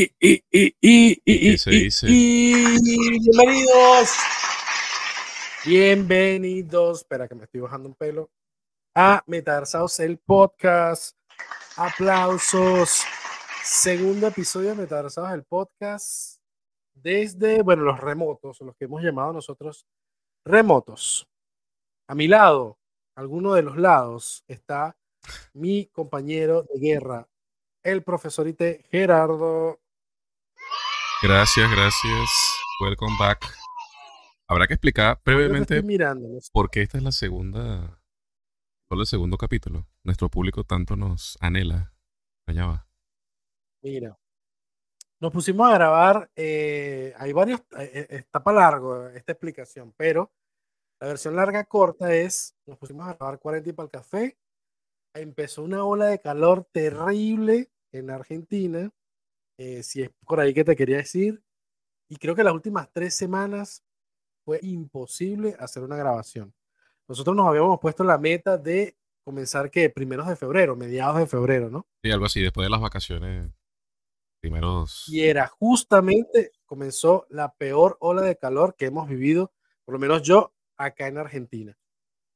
y, y, y, y, y, ¿Qué se dice? y- bienvenidos. Bienvenidos. Espera que me estoy bajando un pelo. A Metarsaos, el podcast. Aplausos. Segundo episodio de Metarsaos, el podcast. Desde, bueno, los remotos, los que hemos llamado nosotros remotos. A mi lado, alguno de los lados, está mi compañero de guerra, el profesorite Gerardo. Gracias, gracias. Welcome back. Habrá que explicar brevemente por qué esta es la segunda, solo el segundo capítulo. Nuestro público tanto nos anhela. Allá va. Mira, nos pusimos a grabar. eh, hay varios, eh, eh, está para largo esta explicación, pero la versión larga corta es: nos pusimos a grabar 40 y para el café. Empezó una ola de calor terrible en Argentina. Eh, si es por ahí que te quería decir. Y creo que las últimas tres semanas fue imposible hacer una grabación. Nosotros nos habíamos puesto la meta de comenzar que primeros de febrero, mediados de febrero, ¿no? Sí, algo así, después de las vacaciones, primeros... Y era justamente, comenzó la peor ola de calor que hemos vivido, por lo menos yo, acá en Argentina.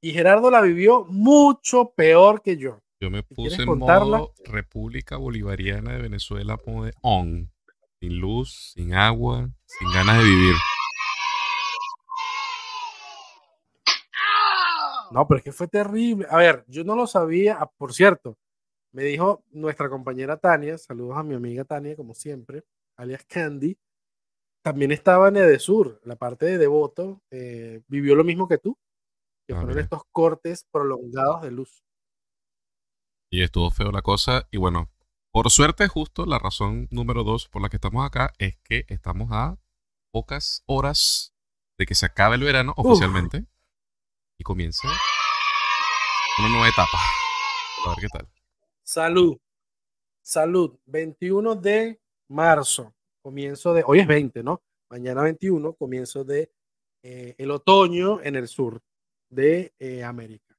Y Gerardo la vivió mucho peor que yo. Yo me puse en contarla. modo República Bolivariana de Venezuela modo de on. Sin luz, sin agua, sin ganas de vivir. No, pero es que fue terrible. A ver, yo no lo sabía. Ah, Por cierto, me dijo nuestra compañera Tania, saludos a mi amiga Tania, como siempre, alias Candy. También estaba en Edesur, la parte de Devoto, eh, vivió lo mismo que tú, que Ah, fueron mira. estos cortes prolongados de luz. Y estuvo feo la cosa. Y bueno, por suerte, justo la razón número dos por la que estamos acá es que estamos a pocas horas de que se acabe el verano oficialmente y comience una nueva etapa. A ver qué tal. Salud. Salud. 21 de marzo. Comienzo de. Hoy es 20, ¿no? Mañana 21, comienzo de eh, el otoño en el sur de eh, América.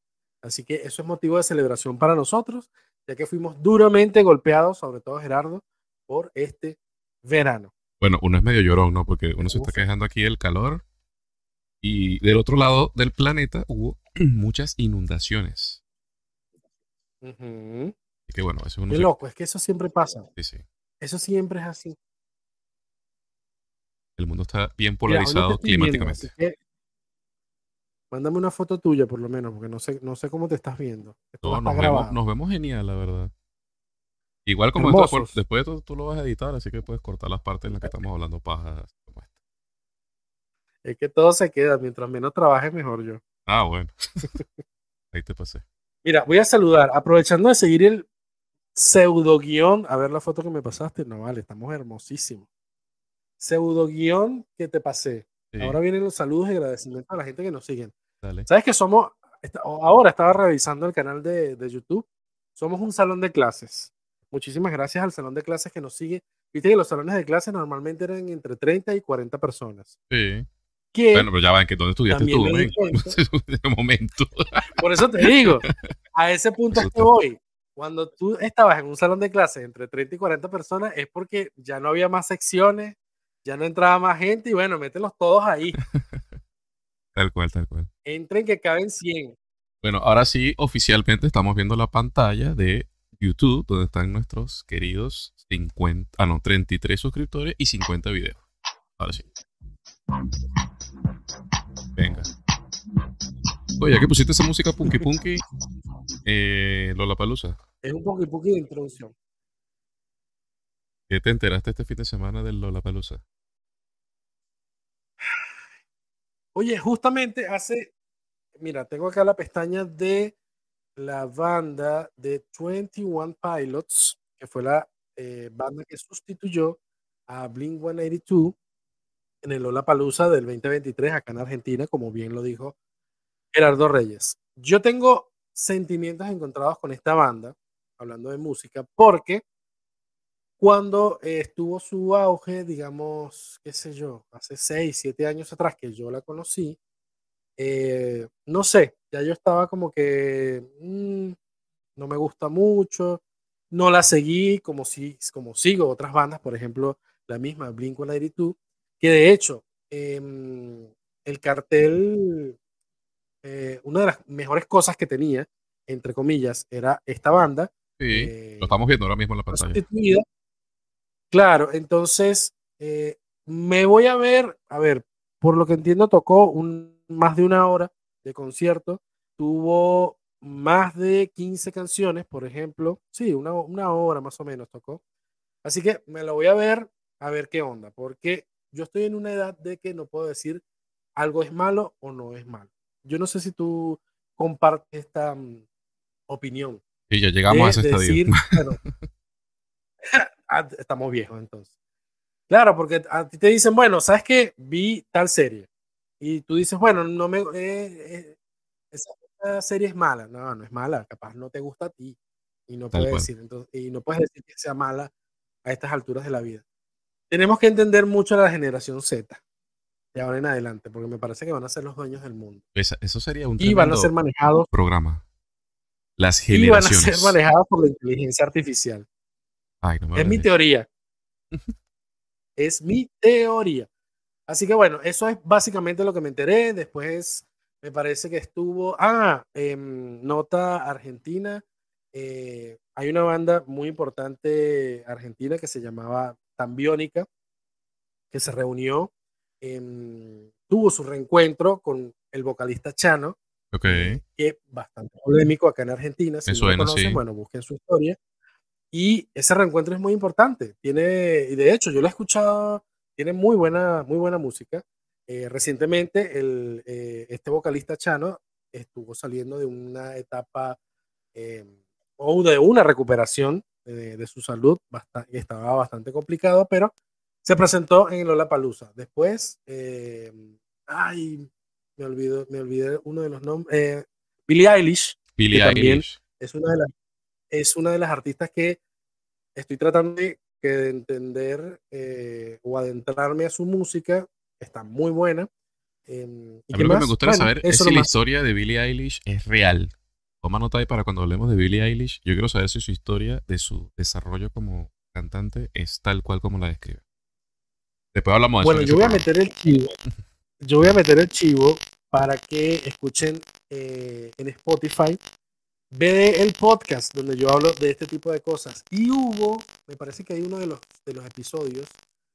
Así que eso es motivo de celebración para nosotros, ya que fuimos duramente golpeados, sobre todo Gerardo, por este verano. Bueno, uno es medio llorón, ¿no? Porque uno se está quejando aquí del calor. Y del otro lado del planeta hubo muchas inundaciones. Así que bueno, eso uno Qué se- loco, es que eso siempre pasa. sí, sí. Eso siempre es así. El mundo está bien polarizado viendo, climáticamente. que Mándame una foto tuya, por lo menos, porque no sé, no sé cómo te estás viendo. Esto No, nos, vemos, grabado. nos vemos genial, la verdad. Igual como esto, después de todo tú lo vas a editar, así que puedes cortar las partes en las que estamos hablando pajas. Es que todo se queda. Mientras menos trabaje, mejor yo. Ah, bueno. Ahí te pasé. Mira, voy a saludar. Aprovechando de seguir el pseudo guion. A ver la foto que me pasaste. No, vale, estamos hermosísimos. Pseudo guion que te pasé. Sí, Ahora vienen los saludos y agradecimientos a la gente que nos siguen. Dale. ¿Sabes que somos? Ahora estaba revisando el canal de, de YouTube. Somos un salón de clases. Muchísimas gracias al salón de clases que nos sigue. Viste que los salones de clases normalmente eran entre 30 y 40 personas. Sí. Que Bueno, pero ya va, ¿en qué, ¿dónde estudiaste tú, men? De momento. Por eso te digo, a ese punto es que voy. Cuando tú estabas en un salón de clases entre 30 y 40 personas, es porque ya no había más secciones, ya no entraba más gente y bueno, mételos todos ahí. Tal cual, tal cual. Entren que caben 100. Bueno, ahora sí, oficialmente estamos viendo la pantalla de YouTube, donde están nuestros queridos 50, ah, no, 33 suscriptores y 50 videos. Ahora sí. Venga. Oye, ya que pusiste esa música punky punky, eh, Lola Palusa, Es un poco de introducción. ¿qué te enteraste este fin de semana del Lola Palusa? Oye, justamente hace, mira, tengo acá la pestaña de la banda de 21 Pilots, que fue la eh, banda que sustituyó a Blink 182 en el Lollapalooza del 2023 acá en Argentina, como bien lo dijo Gerardo Reyes. Yo tengo sentimientos encontrados con esta banda, hablando de música, porque cuando eh, estuvo su auge, digamos, qué sé yo, hace 6, 7 años atrás que yo la conocí, eh, no sé, ya yo estaba como que mm, no me gusta mucho. no la seguí como, si, como sigo otras bandas, por ejemplo, la misma Blink-182, que de hecho, em, el cartel, eh, una de las mejores cosas que tenía, entre comillas, era esta banda. Sí, eh, lo estamos viendo ahora mismo en la pantalla. Claro, entonces eh, me voy a ver, a ver, por lo que entiendo, tocó un, más de una hora de concierto, tuvo más de 15 canciones, por ejemplo, sí, una, una hora más o menos tocó. Así que me lo voy a ver, a ver qué onda, porque yo estoy en una edad de que no puedo decir algo es malo o no es malo. Yo no sé si tú compartes esta mm, opinión. Y ya llegamos a ese estadio. Ah, estamos viejos entonces. Claro, porque a ti te dicen, bueno, ¿sabes qué? Vi tal serie. Y tú dices, bueno, no me, eh, eh, esa, serie es mala. No, no es mala. Capaz no te gusta a ti. Y no, puedes decir, entonces, y no puedes decir que sea mala a estas alturas de la vida. Tenemos que entender mucho a la generación Z de ahora en adelante, porque me parece que van a ser los dueños del mundo. eso sería un y van a ser manejados programa. Las generaciones. Y van a ser manejados por la inteligencia artificial. Es mi teoría. es mi teoría. Así que bueno, eso es básicamente lo que me enteré. Después me parece que estuvo. Ah, nota argentina. Eh, hay una banda muy importante argentina que se llamaba Tambiónica, que se reunió, tuvo su reencuentro con el vocalista Chano, okay. que es bastante polémico acá en Argentina. Si no lo conocen, bueno, busquen su historia. Y ese reencuentro es muy importante. Tiene, y de hecho, yo lo he escuchado, tiene muy buena, muy buena música. Eh, recientemente, el, eh, este vocalista Chano estuvo saliendo de una etapa eh, o de una recuperación de, su salud, bastante, estaba bastante complicado, pero se presentó en Lollapalooza. Después, ay, me olvidé, me olvidé uno de los nombres, Billie Eilish, Billie Eilish. es una de las es una de las artistas que estoy tratando de, entender eh, o adentrarme a su música. Está muy buena. Em, a mí lo que me gustaría saber es si la historia de Billie Eilish es real. Toma nota ahí para cuando hablemos de Billie Eilish. Yo quiero saber si su historia de su desarrollo como cantante es tal cual como la describe. Después hablamos de bueno, eso. Bueno, yo voy a meter el chivo. Yo voy a meter el chivo para que escuchen eh, en Spotify Ve el podcast donde yo hablo de este tipo de cosas. Y hubo, me parece que hay uno de los, de los episodios,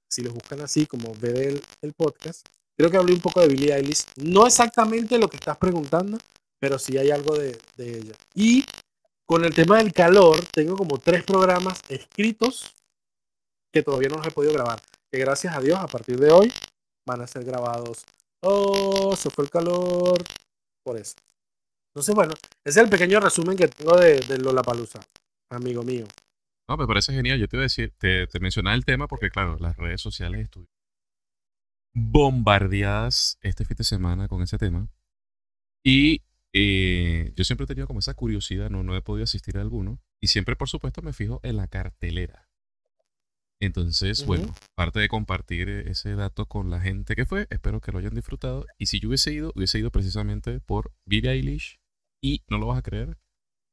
si los buscan así, como ve el, el podcast, creo que hablé un poco de Billie Eilish. No exactamente lo que estás preguntando, pero sí hay algo de, de ella. Y con el tema del calor, tengo como tres programas escritos que todavía no los he podido grabar. Que gracias a Dios, a partir de hoy, van a ser grabados. Oh, se fue el calor. Por eso. Entonces, bueno, ese es el pequeño resumen que tengo de, de Lollapalooza, amigo mío. No, me parece genial. Yo te iba a decir, te, te mencionaba el tema porque, claro, las redes sociales estuvieron bombardeadas este fin de semana con ese tema. Y eh, yo siempre he tenido como esa curiosidad, no, no he podido asistir a alguno. Y siempre, por supuesto, me fijo en la cartelera. Entonces, bueno, parte de compartir ese dato con la gente que fue, espero que lo hayan disfrutado. Y si yo hubiese ido, hubiese ido precisamente por Billie Eilish y no lo vas a creer,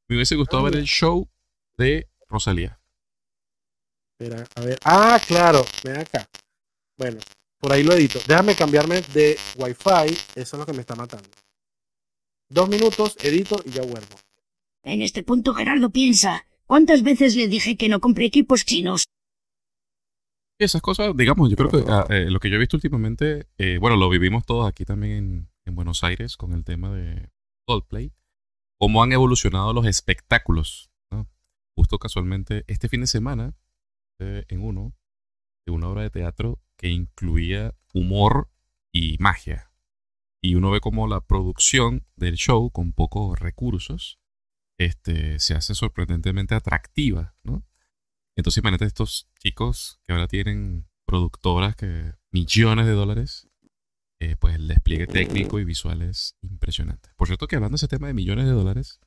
me hubiese gustado ver el show de Rosalía. Espera, a ver. Ah, claro, ven acá. Bueno, por ahí lo edito. Déjame cambiarme de Wi-Fi, eso es lo que me está matando. Dos minutos, edito y ya vuelvo. En este punto Gerardo piensa, ¿cuántas veces le dije que no compré equipos chinos? Esas cosas, digamos, yo creo que ah, eh, lo que yo he visto últimamente, eh, bueno, lo vivimos todos aquí también en, en Buenos Aires con el tema de Coldplay cómo han evolucionado los espectáculos. Justo casualmente, este fin de semana, eh, en uno, de una obra de teatro que incluía humor y magia. Y uno ve cómo la producción del show, con pocos recursos, este, se hace sorprendentemente atractiva. Entonces imagínate estos chicos que ahora tienen productoras que millones de dólares eh, pues el despliegue técnico y visual es impresionante. Por cierto que hablando de ese tema de millones de dólares,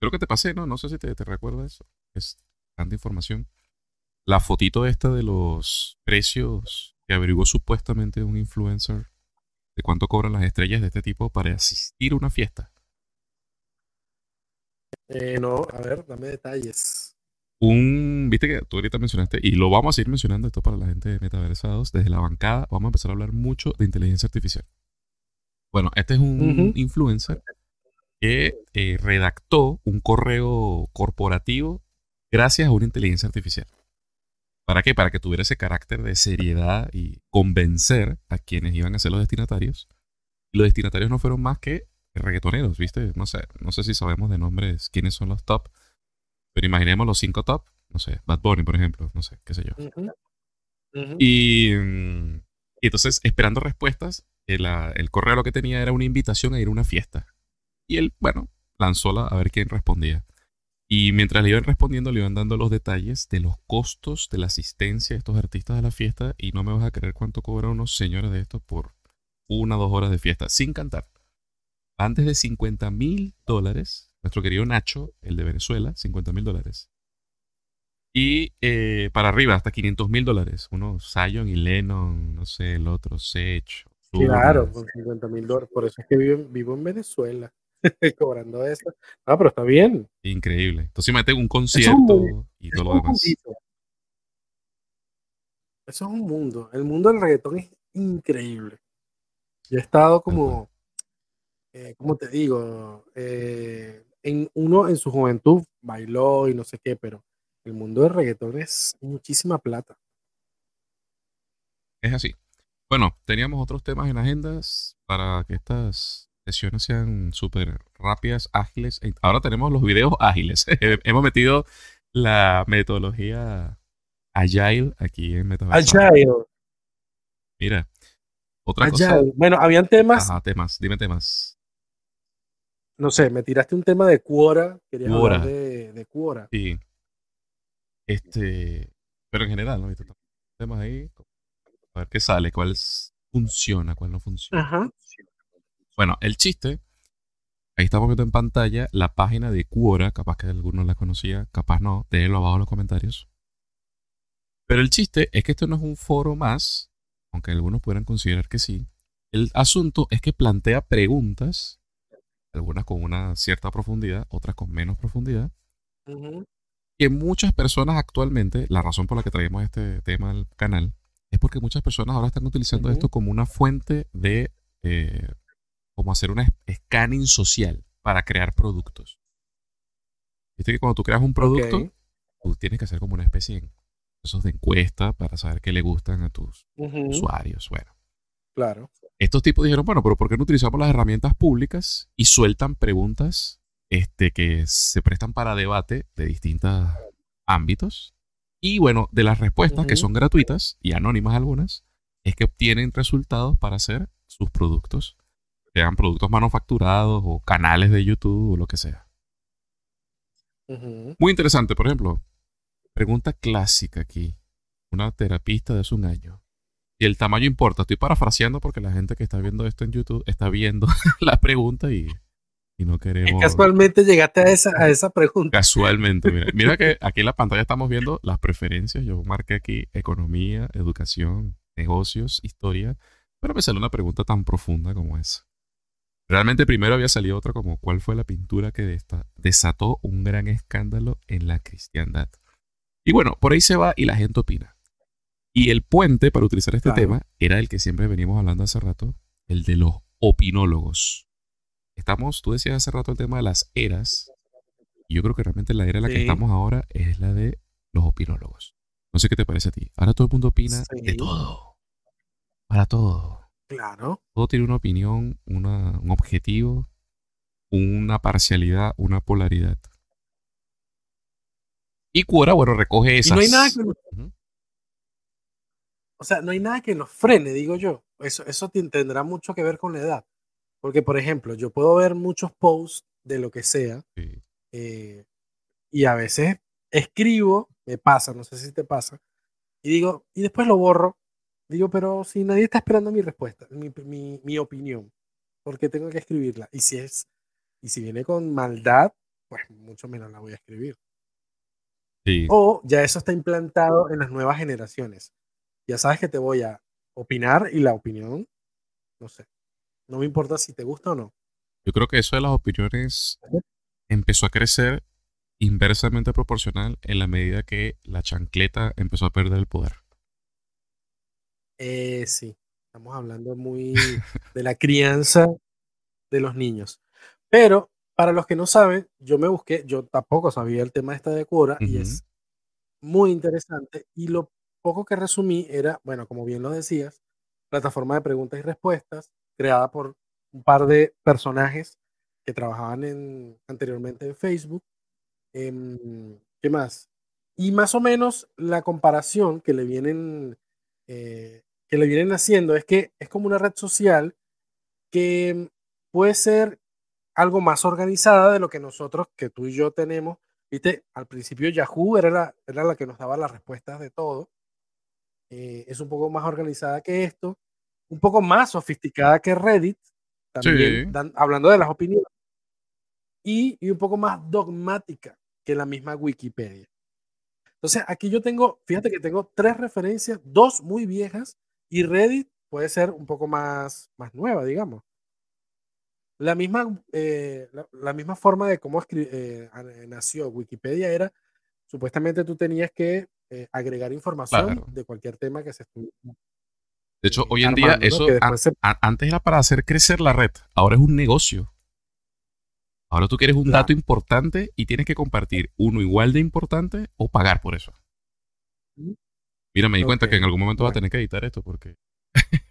creo que te pasé, ¿no? No sé si te, te recuerdas, es tanta información. La fotito esta de los precios que averiguó supuestamente un influencer de cuánto cobran las estrellas de este tipo para asistir a una fiesta. Eh, no, a ver, dame detalles. Un, viste que tú ahorita mencionaste, y lo vamos a seguir mencionando esto para la gente de Metaversados, desde la bancada vamos a empezar a hablar mucho de inteligencia artificial. Bueno, este es un influencer que eh, redactó un correo corporativo gracias a una inteligencia artificial. ¿Para qué? Para que tuviera ese carácter de seriedad y convencer a quienes iban a ser los destinatarios. Y los destinatarios no fueron más que reggaetoneros, ¿viste? No sé, no sé si sabemos de nombres quiénes son los top, pero imaginemos los cinco top, no sé, Bad Bunny, por ejemplo, no sé, qué sé yo. Mm, y entonces, esperando respuestas, el, ah, el correo lo que tenía era una invitación a ir a una fiesta. Y él, bueno, lanzó la, a ver quién respondía. Y mientras le iban respondiendo, le iban dando los detalles de los costos de la asistencia de estos artistas a la fiesta. Y no me vas a creer cuánto cobran unos señores de estos por una o dos horas de fiesta, sin cantar. Antes de 50 mil dólares, nuestro querido Nacho, el de Venezuela, 50 mil dólares. Y eh, para arriba, hasta 500 mil dólares. Unos Zion y Lennon, no sé, el otro, Sech. Claro, con 50 mil dólares. Por eso es que vivo, vivo en Venezuela, cobrando eso. Ah, pero está bien. Increíble. Entonces imagínate un concierto y todo es lo demás. mundito. Eso es un mundo. El mundo del reggaetón es increíble. Yo he estado como, eh, ¿cómo te digo? Eh, en uno en su juventud bailó y no sé qué, pero el mundo del reggaetón es muchísima plata. Es así. Bueno, teníamos otros temas en agendas para que estas sesiones sean súper rápidas, ágiles. Ahora tenemos los videos ágiles. Hemos metido la metodología Agile aquí en Metaverso. Agile, Mira, otra cosa. Agile. Bueno, habían temas, Ajá, temas, dime temas. No sé, me tiraste un tema de Quora, querías Quora. hablar de, de Quora. Sí. Este, pero en general, ¿no? Viste, Temas ahí. A ver qué sale, cuál es- funciona, cuál no funciona. Ajá. Bueno, el chiste, ahí estamos viendo en pantalla la página de Quora, capaz que alguno la conocía, capaz no, déjenlo abajo en los comentarios. Pero el chiste es que esto no es un foro más, aunque algunos pudieran considerar que sí. El asunto es que plantea preguntas, algunas con una cierta profundidad, otras con menos profundidad, Ujú. que muchas personas actualmente, la razón por la que traemos este tema al canal, es porque muchas personas ahora están utilizando esto como una fuente de, eh, como hacer un scanning social para crear productos. Viste que cuando tú creas un producto, tú tienes que hacer como una especie de encuesta para saber qué le gustan a tus usuarios. Bueno, Claro. estos tipos dijeron, bueno, pero ¿por qué no utilizamos las herramientas públicas y sueltan preguntas este, que se prestan para debate de distintos ámbitos? Y bueno, de las respuestas que son gratuitas y anónimas algunas, es que obtienen resultados para hacer sus productos, sean productos manufacturados o canales de YouTube o lo que sea. Muy interesante, por ejemplo, pregunta clásica aquí. Una terapista de hace un año. Y el tamaño importa. Estoy parafraseando porque la gente que está viendo esto en YouTube está viendo la pregunta y, y no queremos. casualmente llegaste a esa, a esa pregunta. Casualmente, mira. Mira que aquí en la pantalla estamos viendo las preferencias. Yo marqué aquí economía, educación, negocios, historia. Pero me salió una pregunta tan profunda como esa. Realmente primero había salido otra como ¿cuál fue la pintura que desató un gran escándalo en la cristiandad? Y bueno, por ahí se va y la gente opina. Y el puente para utilizar este Claro. tema era el que siempre venimos hablando hace rato, el de los opinólogos. Estamos, tú decías hace rato el tema de las eras. Y yo creo que realmente la era en la que estamos ahora es la de los opinólogos. No sé qué te parece a ti. Ahora todo el mundo opina de todo. Para todo. Claro. Todo tiene una opinión, una- un objetivo, una parcialidad, una polaridad. Y Quora, bueno, recoge Y esas. no hay nada que. O sea, no hay nada que nos frene, digo yo. Eso, eso tendrá mucho que ver con la edad. Porque, por ejemplo, yo puedo ver muchos posts de lo que sea Sí. eh, y a veces escribo, me pasa, no sé si te pasa, y digo, y después lo borro. Digo, pero si nadie está esperando mi respuesta, mi, mi- mi opinión, ¿por qué tengo que escribirla? Y si es, y si viene con maldad, pues mucho menos la voy a escribir. Sí. O ya eso está implantado en las nuevas generaciones. Ya sabes que te voy a opinar y la opinión, no sé, no me importa si te gusta o no. Yo creo que eso de las opiniones empezó a crecer inversamente proporcional en la medida que la chancleta empezó a perder el poder. Eh, sí, estamos hablando muy de la crianza de los niños. Pero para los que no saben, yo me busqué, yo tampoco sabía el tema de esta de Quora y es muy interesante. Y lo poco que resumí era, bueno, como bien lo decías, plataforma de preguntas y respuestas creada por un par de personajes que trabajaban en, anteriormente en Facebook. Em, ¿Qué más? Y más o menos la comparación que le vienen, eh, que le vienen haciendo es que es como una red social que puede ser algo más organizada de lo que nosotros, que tú y yo tenemos. Viste, al principio Yahoo era la, era la que nos daba las respuestas de todo. Eh, es un poco más organizada que esto, un poco más sofisticada que Reddit, también hablando de las opiniones, y, y, un poco más dogmática que la misma Wikipedia. Entonces, aquí yo tengo, fíjate que tengo tres referencias, dos muy viejas, y Reddit puede ser un poco más, más nueva, digamos. La misma, eh, la, misma forma de cómo eh, nació Wikipedia era, supuestamente tú tenías que eh, agregar información de cualquier tema que se estuviera. De hecho, hoy en día eso antes era para hacer crecer la red, ahora es un negocio. Ahora tú quieres un dato importante y tienes que compartir uno igual de importante o pagar por eso. Mira, me di cuenta que en algún momento va a tener que editar esto porque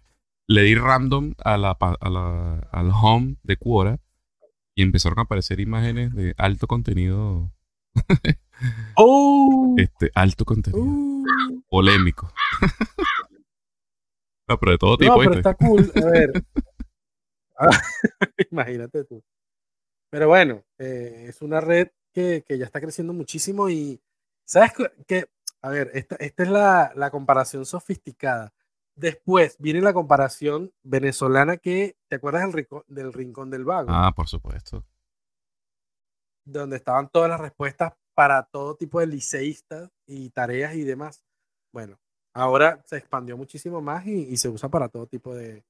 le di random a la, a la, al home de Quora y empezaron a aparecer imágenes de alto contenido Oh. Este, alto contenido. Uh. Polémico. no, pero de todo tipo. No, pero está cool. A ver. Imagínate tú. Pero bueno, eh, es una red que, que, ya está creciendo muchísimo y sabes que, a ver, esta, esta es la, la, comparación sofisticada. Después viene la comparación venezolana que, ¿te acuerdas del, rincón, del Rincón del Vago? Ah, por supuesto. Donde estaban todas las respuestas para todo tipo de liceístas y tareas y demás. Bueno, ahora se expandió muchísimo más y, se usa para todo tipo de,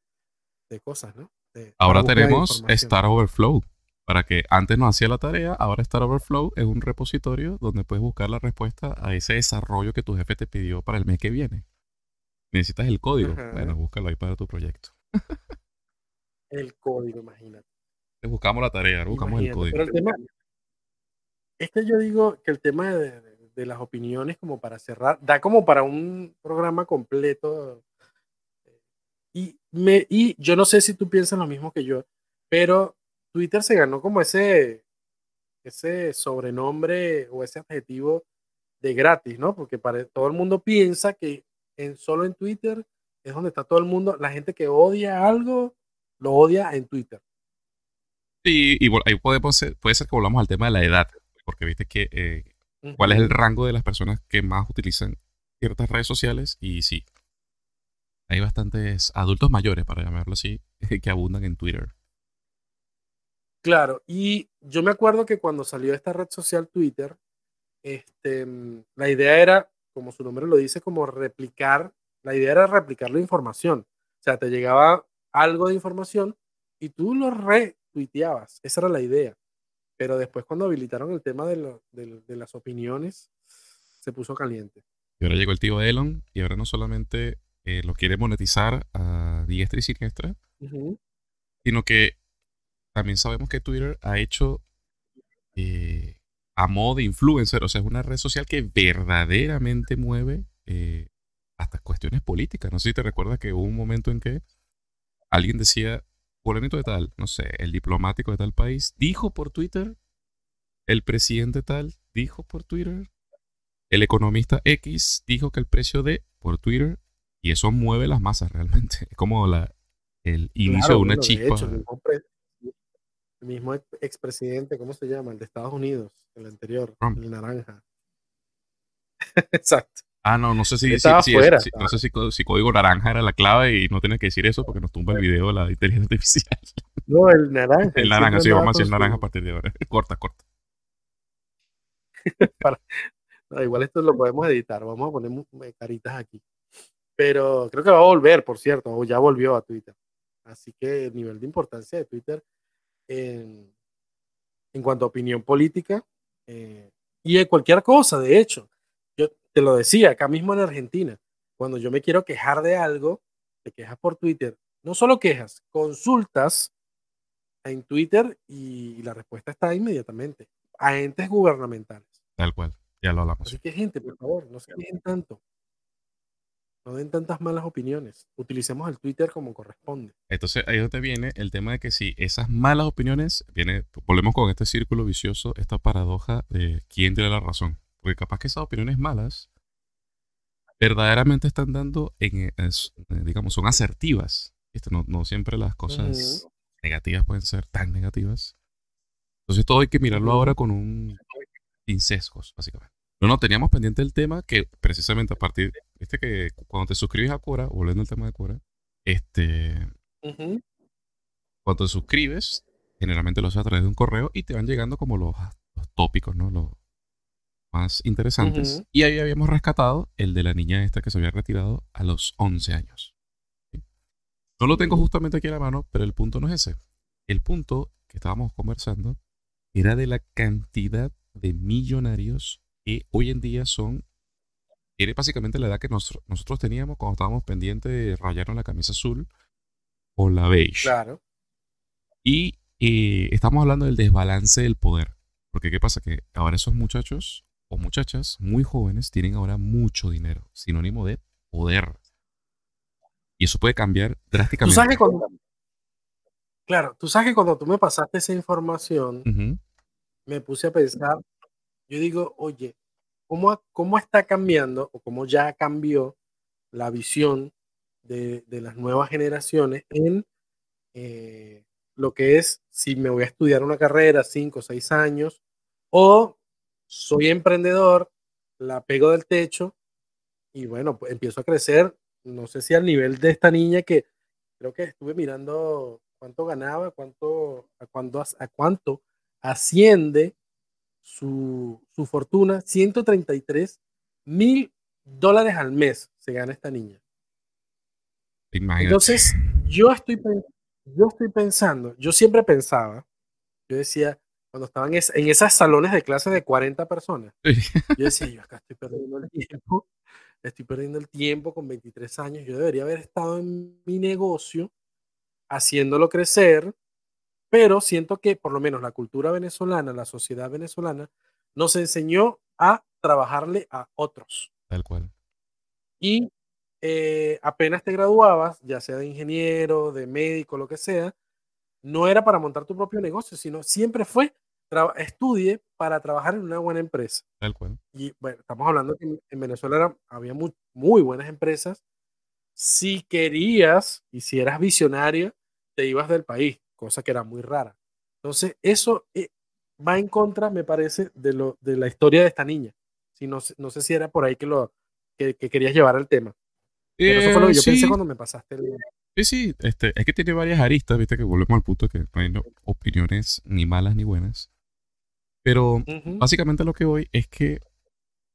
cosas, ¿no? ahora tenemos Star Overflow. Para que antes no hacía la tarea, ahora Star Overflow es un repositorio donde puedes buscar la respuesta a ese desarrollo que tu jefe te pidió para el mes que viene. Necesitas el código. Bueno, búscalo ahí para tu proyecto. el código, imagínate. Buscamos la tarea, buscamos el código. Pero el tema, es que yo digo que el tema de, las opiniones, como para cerrar, da como para un programa completo. Y, me, y yo no sé si tú piensas lo mismo que yo, pero Twitter se ganó como ese, ese sobrenombre o ese adjetivo de gratis, ¿no? Porque para, todo el mundo piensa que en, solo en Twitter es donde está todo el mundo. La gente que odia algo, lo odia en Twitter. Sí, y ahí puede, puede ser que volvamos al tema de la edad porque viste que eh, cuál es el rango de las personas que más utilizan ciertas redes sociales y sí, hay bastantes adultos mayores, para llamarlo así, que abundan en Twitter. Claro, y yo me acuerdo que cuando salió esta red social Twitter, este, la idea era, como su nombre lo dice, como replicar, la idea era replicar la información. O sea, te llegaba algo de información y tú lo retuiteabas. Esa era la idea. Pero después cuando habilitaron el tema de, las opiniones, se puso caliente. Y ahora llegó el tío Elon y ahora no solamente eh, lo quiere monetizar a diestra y siniestra, sino que también sabemos que Twitter ha hecho eh, a modo de influencer, o sea, es una red social que verdaderamente mueve eh, hasta cuestiones políticas. No sé si te recuerdas que hubo un momento en que alguien decía, fulanito de tal, no sé, el diplomático de tal país, dijo por Twitter, el presidente tal dijo por Twitter, el economista X dijo que el precio de por Twitter, y eso mueve las masas realmente. Es como la, el inicio de una chispa. el mismo expresidente, ¿cómo se llama? El de Estados Unidos, el anterior, el naranja. Exacto. Ah, no, no sé si, si, no sé si, código naranja era la clave y no tenía que decir eso porque nos tumba el video de la inteligencia artificial. No, el naranja. El naranja, sí, vamos a decir naranja a partir de ahora. corta, corta. igual esto lo podemos editar, vamos a poner eh, caritas aquí. Pero creo que va a volver, por cierto, o ya volvió a Twitter. Así que el nivel de importancia de Twitter en, en cuanto a opinión política eh, Y de cualquier cosa, de hecho. Te lo decía, acá mismo en Argentina, cuando yo me quiero quejar de algo, te quejas por Twitter. No solo quejas, consultas en Twitter y la respuesta está inmediatamente a entes gubernamentales. Tal cual, ya lo hablamos. Así que gente, por favor, no se quejen tanto. No den tantas malas opiniones. Utilicemos el Twitter como corresponde. Entonces ahí es donde viene el tema de que si esas malas opiniones, viene, volvemos con este círculo vicioso, esta paradoja de quién tiene la razón. Porque capaz que esas opiniones malas verdaderamente están dando, en, digamos, son asertivas. No, no siempre las cosas negativas pueden ser tan negativas. Entonces todo hay que mirarlo ahora con un sin sesgos, básicamente. No, no, teníamos pendiente el tema que precisamente a partir, viste que cuando te suscribes a Quora, volviendo al tema de Quora, este, cuando te suscribes, generalmente lo haces a través de un correo y te van llegando como los, los tópicos, ¿no? Los más interesantes. Y ahí habíamos rescatado el de la niña esta que se había retirado a los 11 años. No lo tengo justamente aquí a la mano, pero el punto no es ese. El punto que estábamos conversando era de la cantidad de millonarios que hoy en día son, era básicamente la edad que nosotros teníamos cuando estábamos pendientes de rayarnos la camisa azul o la beige. Claro. Y eh, estamos hablando del desbalance del poder. Porque ¿qué pasa? Que ahora esos muchachos o muchachas muy jóvenes tienen ahora mucho dinero, sinónimo de poder. Y eso puede cambiar drásticamente. ¿Tú sabes cuando, claro, tú sabes que cuando tú me pasaste esa información, me puse a pensar, yo digo, oye, ¿cómo, cómo está cambiando o cómo ya cambió la visión de, las nuevas generaciones en eh, lo que es si me voy a estudiar una carrera, cinco o seis años, o soy emprendedor, la pego del techo y bueno, pues empiezo a crecer no sé si al nivel de esta niña que creo que estuve mirando cuánto ganaba, cuánto, a, cuánto, a cuánto asciende su, fortuna, 133 mil dólares al mes se gana esta niña. Entonces, yo estoy, yo estoy pensando, yo siempre pensaba, yo decía, cuando estaban en, esos salones de clase de 40 personas, yo decía, yo acá estoy perdiendo el tiempo estoy perdiendo el tiempo con 23 años, yo debería haber estado en mi negocio haciéndolo crecer, pero siento que por lo menos la cultura venezolana, la sociedad venezolana, nos enseñó a trabajarle a otros. Tal cual. Y eh, apenas te graduabas, ya sea de ingeniero, de médico, lo que sea, no era para montar tu propio negocio, sino siempre fue estudie para trabajar en una buena empresa. Tal cual. Y bueno, estamos hablando que en Venezuela había muy, muy, buenas empresas. Si querías y si eras visionario, te ibas del país, cosa que era muy rara. Entonces, eso eh, va en contra, me parece, de, lo, de la historia de esta niña. Si no, no sé si era por ahí que, lo, que, querías llevar el tema. Pero eso fue lo que yo eh, pensé cuando me pasaste el... Sí, sí, este, es que tiene varias aristas, viste que volvemos al punto que no hay opiniones ni malas ni buenas. Pero básicamente lo que voy es que,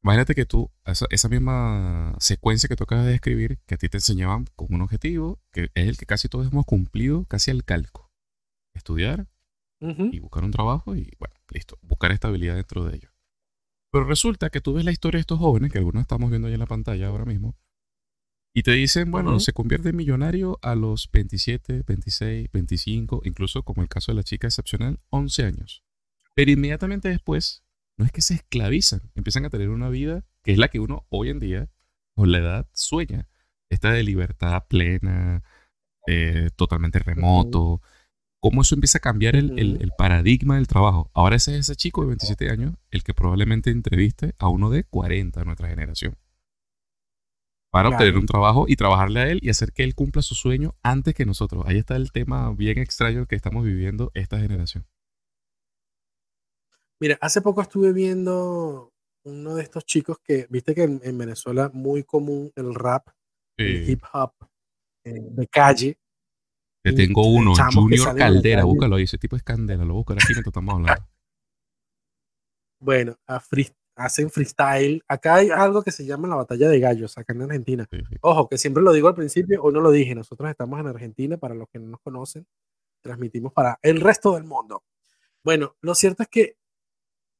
imagínate que tú, esa, misma secuencia que tú acabas de describir, que a ti te enseñaban con un objetivo, que es el que casi todos hemos cumplido, casi al calco. Estudiar y buscar un trabajo y, bueno, listo, buscar estabilidad dentro de ello. Pero resulta que tú ves la historia de estos jóvenes, que algunos estamos viendo ahí en la pantalla ahora mismo, y te dicen, bueno, se convierte en millonario a los 27, 26, 25, incluso como el caso de la chica excepcional, 11 años. Pero inmediatamente después, no es que se esclavizan, empiezan a tener una vida que es la que uno hoy en día, con la edad, sueña. Esta de libertad plena, eh, totalmente remoto. Cómo eso empieza a cambiar el, paradigma del trabajo. Ahora ese es ese chico de 27 años el que probablemente entreviste a uno de 40 de nuestra generación. Para obtener un trabajo y trabajarle a él y hacer que él cumpla su sueño antes que nosotros. Ahí está el tema bien extraño que estamos viviendo esta generación. Mira, hace poco estuve viendo uno de estos chicos que, viste que en, Venezuela muy común el rap, el hip hop eh, de calle. Te tengo uno, Junior Caldera, búscalo ahí, ese tipo es candela, lo buscaré aquí mientras estamos hablando. Bueno, hacen freestyle. Acá hay algo que se llama la batalla de gallos, acá en Argentina. Ojo, que siempre lo digo al principio, o no lo dije, nosotros estamos en Argentina, para los que no nos conocen, transmitimos para el resto del mundo. Bueno, lo cierto es que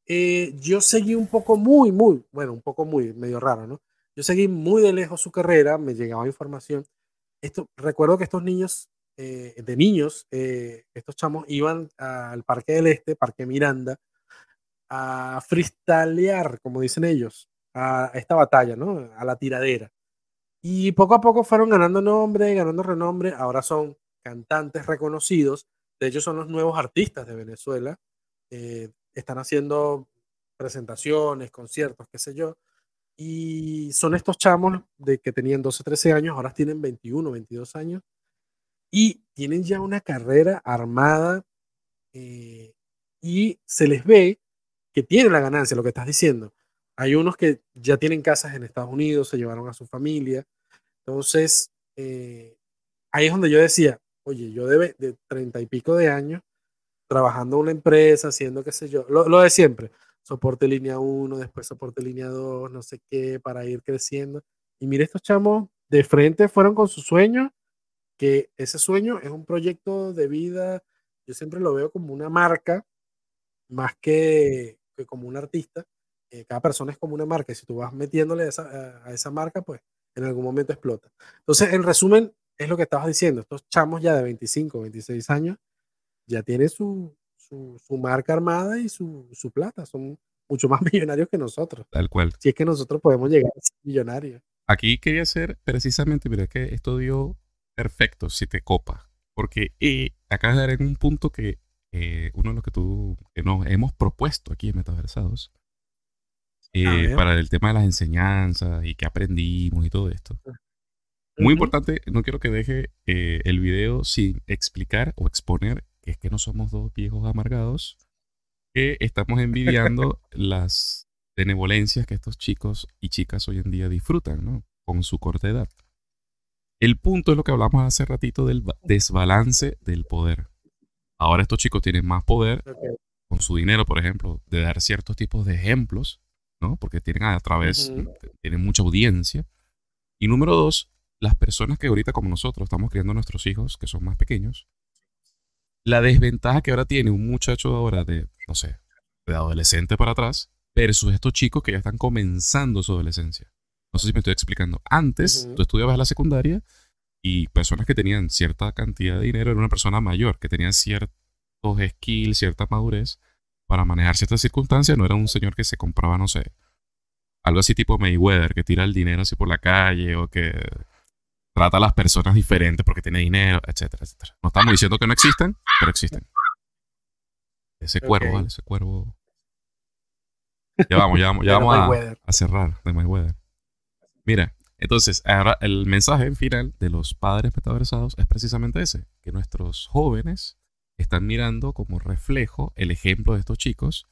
eh, yo seguí un poco muy, muy, bueno, un poco muy, medio raro, ¿no? Yo seguí muy de lejos su carrera, me llegaba información. Esto, recuerdo que estos niños, eh, de niños, eh, estos chamos iban al Parque del Este, Parque Miranda, a freestylear, como dicen ellos, a esta batalla, ¿no? A la tiradera. Y poco a poco fueron ganando nombre, ganando renombre. Ahora son cantantes reconocidos. De hecho, son los nuevos artistas de Venezuela. Eh, están haciendo presentaciones, conciertos, qué sé yo. Y son estos chamos de que tenían 12, 13 años, ahora tienen 21, 22 años. Y tienen ya una carrera armada eh, y se les ve que tienen la ganancia, lo que estás diciendo. Hay unos que ya tienen casas en Estados Unidos, se llevaron a su familia. Entonces, eh, ahí es donde yo decía, oye, yo debe de treinta y pico de años trabajando en una empresa, haciendo qué sé yo, lo, de siempre, soporte línea 1, después soporte línea 2, no sé qué, para ir creciendo. Y mire, estos chamos de frente fueron con su sueño, que ese sueño es un proyecto de vida, yo siempre lo veo como una marca, más que, como un artista, eh, cada persona es como una marca y si tú vas metiéndole a esa, a esa marca, pues en algún momento explota. Entonces, en resumen, es lo que estabas diciendo, estos chamos ya de 25, 26 años, ya tienen su, su, su marca armada y su, su, plata, son mucho más millonarios que nosotros. Tal cual. Si es que nosotros podemos llegar a ser millonarios. Aquí quería ser precisamente, mira que esto dio perfecto si te copa, porque eh, acabas de dar en un punto que eh, uno de los que tú, que nos hemos propuesto aquí en Metaversados, eh, para el tema de las enseñanzas y que aprendimos y todo esto. Muy importante, no quiero que deje eh, el video sin explicar o exponer que es que no somos dos viejos amargados, que estamos envidiando las benevolencias que estos chicos y chicas hoy en día disfrutan, ¿no? Con su corta edad. El punto es lo que hablamos hace ratito del desbalance del poder. Ahora estos chicos tienen más poder con su dinero, por ejemplo, de dar ciertos tipos de ejemplos ¿no? Porque tienen a través, tienen mucha audiencia. Y número dos, las personas que ahorita como nosotros estamos criando a nuestros hijos, que son más pequeños, la desventaja que ahora tiene un muchacho ahora de, no sé, de adolescente para atrás, versus estos chicos que ya están comenzando su adolescencia. No sé si me estoy explicando. Antes, tú estudiabas la secundaria y personas que tenían cierta cantidad de dinero era una persona mayor, que tenía ciertos skills, cierta madurez, para manejar ciertas circunstancias, no era un señor que se compraba, no sé, algo así tipo Mayweather, que tira el dinero así por la calle o que trata a las personas diferentes porque tiene dinero, etcétera, etcétera. No estamos diciendo que no existen, pero existen. Ese cuervo, ¿vale? Ese cuervo. Ya vamos, ya vamos, ya vamos a, a, cerrar de Mayweather. Mira, entonces, ahora el mensaje final de los padres metaversados es precisamente ese, que nuestros jóvenes están mirando como reflejo el ejemplo de estos chicos,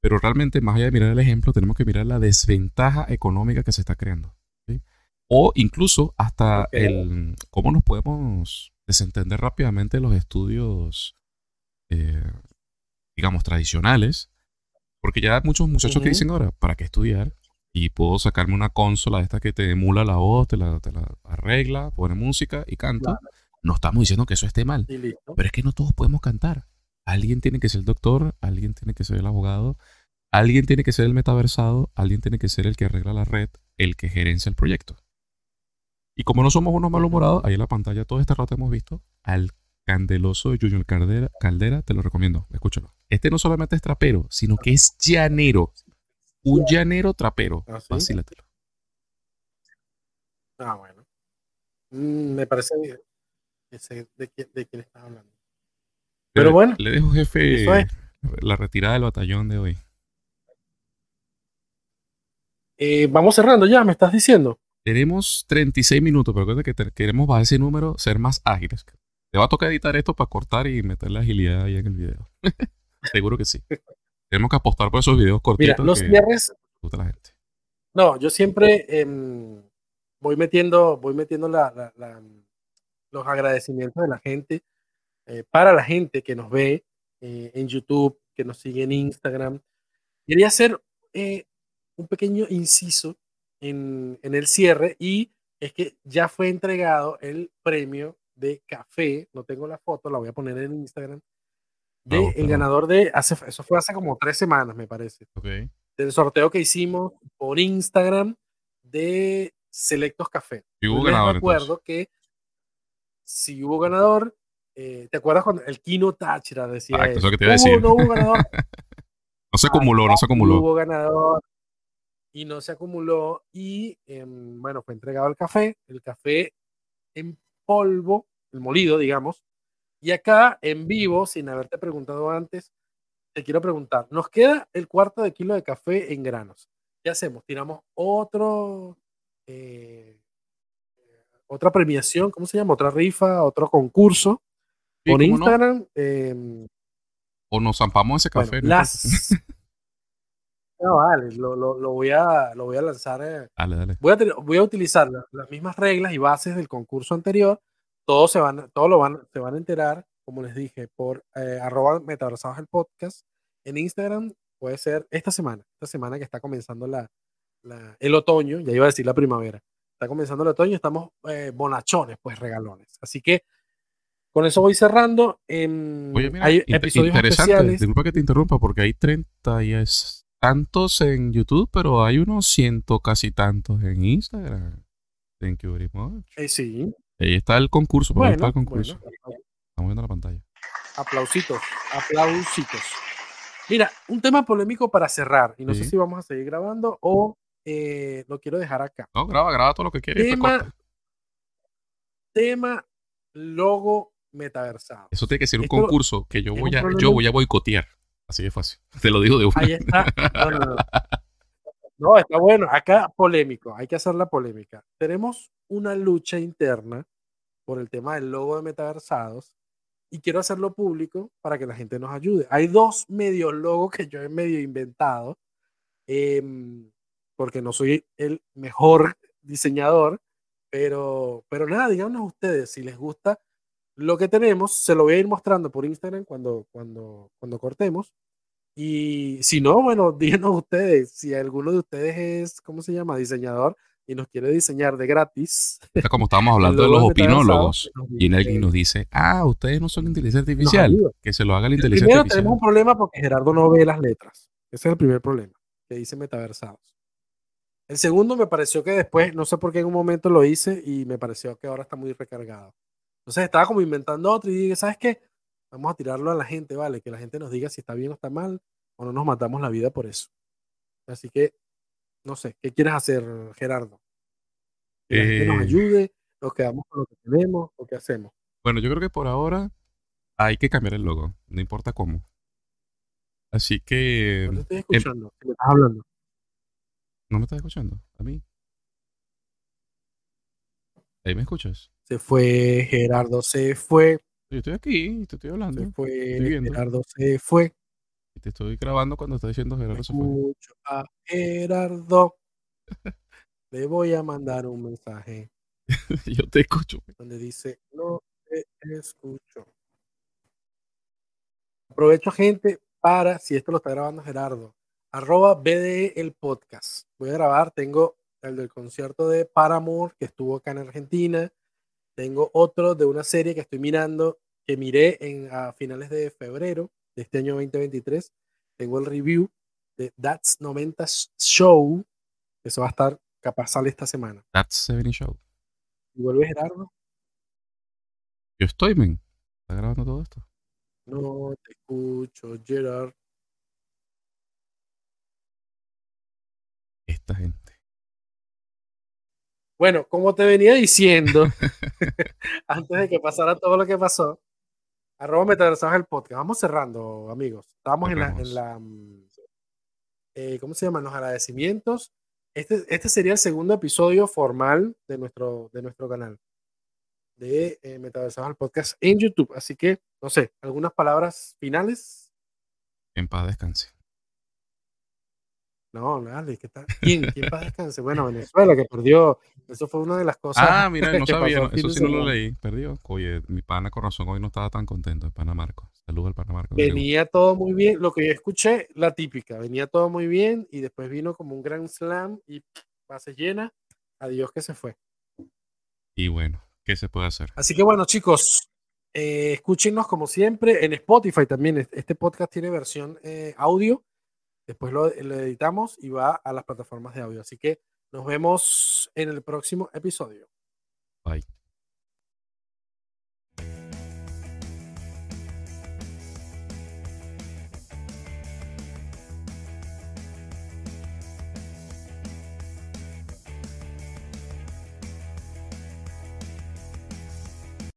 pero realmente más allá de mirar el ejemplo, tenemos que mirar la desventaja económica que se está creando. O incluso hasta el cómo nos podemos desentender rápidamente los estudios, eh, digamos, tradicionales, porque ya hay muchos muchachos que dicen ahora, ¿para qué estudiar? Y puedo sacarme una consola esta que te emula la voz, te la, arregla, pone música y canta. No estamos diciendo que eso esté mal, pero es que no todos podemos cantar. Alguien tiene que ser el doctor, alguien tiene que ser el abogado, alguien tiene que ser el metaversado, alguien tiene que ser el que arregla la red, el que gerencia el proyecto. Y como no somos unos malhumorados, ahí en la pantalla todo este rato hemos visto al candeloso de Junior Caldera, Caldera, te lo recomiendo, escúchalo. Este no solamente es trapero, sino que es llanero. Un llanero trapero. ¿Ah, Ah, bueno. Mm, me parece bien de, quién estás hablando. Pero, bueno. Le dejo, jefe, la retirada del batallón de hoy. Eh, vamos cerrando ya, me estás diciendo. Tenemos 36 minutos, pero creo que queremos bajar ese número, ser más ágiles. Te va a tocar editar esto para cortar y meter la agilidad ahí en el video. Seguro que sí. Tenemos que apostar por esos videos cortitos. Mira, los cierres. No, yo siempre em, voy metiendo, voy metiendo la, los agradecimientos de la gente, eh, para la gente que nos ve eh, en YouTube, que nos sigue en Instagram. Quería hacer eh, un pequeño inciso en, en, el cierre y es que ya fue entregado el premio de café, no tengo la foto, la voy a poner en Instagram, de Bravo, el ganador de hace, eso fue hace como tres semanas, me parece, Ok. del sorteo que hicimos por Instagram de Selectos Café. Y hubo ganador, recuerdo que si hubo ganador, eh, ¿te acuerdas cuando el Kino Táchira decía eso que te iba a decir. no hubo ganador, No se acumuló, no se acumuló. hubo ganador y no se acumuló y em, bueno, fue entregado el café, el café en polvo, el molido, digamos. Y acá en vivo, sin haberte preguntado antes, te quiero preguntar, nos queda el cuarto de kilo de café en granos. ¿Qué hacemos? ¿Tiramos otro, eh, otra premiación? ¿Cómo se llama? ¿Otra rifa? ¿Otro concurso? Sí, por. Instagram. em, O nos zampamos ese bueno, café. no las... No, vale, lo, lo- lo voy a, lo voy a lanzar. eh, Dale, dale. Voy a, voy a utilizar la- las mismas reglas y bases del concurso anterior. Todos se van, todos lo van, se van a enterar, como les dije, por eh, arroba metaversados el podcast. En Instagram puede ser esta semana, esta semana que está comenzando la, la- el otoño, ya iba a decir la primavera. Está comenzando el otoño, estamos eh, bonachones, pues regalones. Así que con eso voy cerrando. Em, Oye, mira, hay inter- episodios interesante. especiales. Disculpa que te interrumpa porque hay 30 y es tantos en YouTube, pero hay unos ciento casi tantos en Instagram. Thank you very much. Eh, sí, Ahí está el concurso, por ahí está bueno, el concurso. bueno, Estamos viendo la pantalla. Aplausitos, aplausitos. Mira, un tema polémico para cerrar, y no sé si vamos a seguir grabando o eh, lo quiero dejar acá. No, graba, graba todo lo que quieras. Tema, corta. tema logo metaversado. Eso tiene que ser un esto concurso que yo voy a, yo voy a boicotear. Así de fácil. Te lo digo de una. Ahí está. No, está bueno. Acá polémico, hay que hacer la polémica. Tenemos una lucha interna por el tema del logo de metaversados y quiero hacerlo público para que la gente nos ayude. Hay dos medios logos que yo he medio inventado, em, porque no soy el mejor diseñador, pero, pero nada, díganos ustedes si les gusta lo que tenemos, se lo voy a ir mostrando por Instagram cuando, cuando, cuando cortemos. Y si no, bueno, díganos ustedes, si alguno de ustedes es, ¿cómo se llama? Diseñador y nos quiere diseñar de gratis. Está como estábamos hablando de los opinólogos. Y en alguien nos dice, ah, ustedes no son inteligencia artificial. Que se lo haga la inteligencia Primero artificial. tenemos un problema porque Gerardo no ve las letras. Ese es el primer problema, que dice metaversados. El segundo me pareció que después, no sé por qué en un momento lo hice y me pareció que ahora está muy recargado. Entonces estaba como inventando otro y dije, ¿sabes qué? Vamos a tirarlo a la gente, ¿vale? Que la gente nos diga si está bien o está mal o no nos matamos la vida por eso. Así que, no sé, ¿qué quieres hacer, Gerardo? Que la gente nos Eh. ayude, nos quedamos con lo que tenemos o qué hacemos. Bueno, yo creo que por ahora hay que cambiar el logo, no importa cómo. Así que No te estoy escuchando, si me estás hablando. no me estás escuchando a mí. Ahí me escuchas. Se fue, Gerardo se fue, Yo estoy aquí, te estoy hablando. se fue, Estoy. Gerardo se fue. Y te estoy grabando cuando estás diciendo Gerardo se fue. Escucho a Gerardo. Le voy a mandar un mensaje Yo te escucho. donde dice, no te escucho. Aprovecho, gente, para, si esto lo está grabando Gerardo, arroba BDE el podcast. Voy a grabar, tengo el del concierto de Paramore, que estuvo acá en Argentina. Tengo otro de una serie que estoy mirando, que miré en, a finales de febrero de este año 2023. Tengo el review de That's 90 Show, eso va a estar, capaz sale esta semana. That's 70 Show. Y vuelve Gerardo. Yo estoy, men. ¿Está grabando todo esto? No te escucho, Gerard. Esta gente. Bueno, como te venía diciendo, antes de que pasara todo lo que pasó, arroba metaversados el podcast. Vamos cerrando, amigos. Estábamos en la, en la mm, eh, ¿cómo se llaman? Los agradecimientos. Este, este sería el segundo episodio formal de nuestro, de nuestro canal de eh, Metaversados el podcast en YouTube. Así que, no sé, algunas palabras finales. En paz descanse. No, dale, ¿qué tal? ¿Quién? ¿Quién paz descanse? Bueno, Venezuela que perdió. Eso fue una de las cosas. Ah, mira, no sabía. no, eso sí no lo leí. Perdió. Oye, mi pana con razón hoy no estaba tan contento. El pana Marco. Saludos al pana Marco. Venía todo muy bien, lo que yo escuché, la típica, venía todo muy bien y después vino como un gran slam y base llena, adiós que se fue. Y bueno, ¿qué se puede hacer? Así que bueno chicos, Eh, escúchenos como siempre en Spotify también. Este podcast tiene versión eh, audio. Después lo, editamos y va a las plataformas de audio. Así que nos vemos en el próximo episodio. Bye.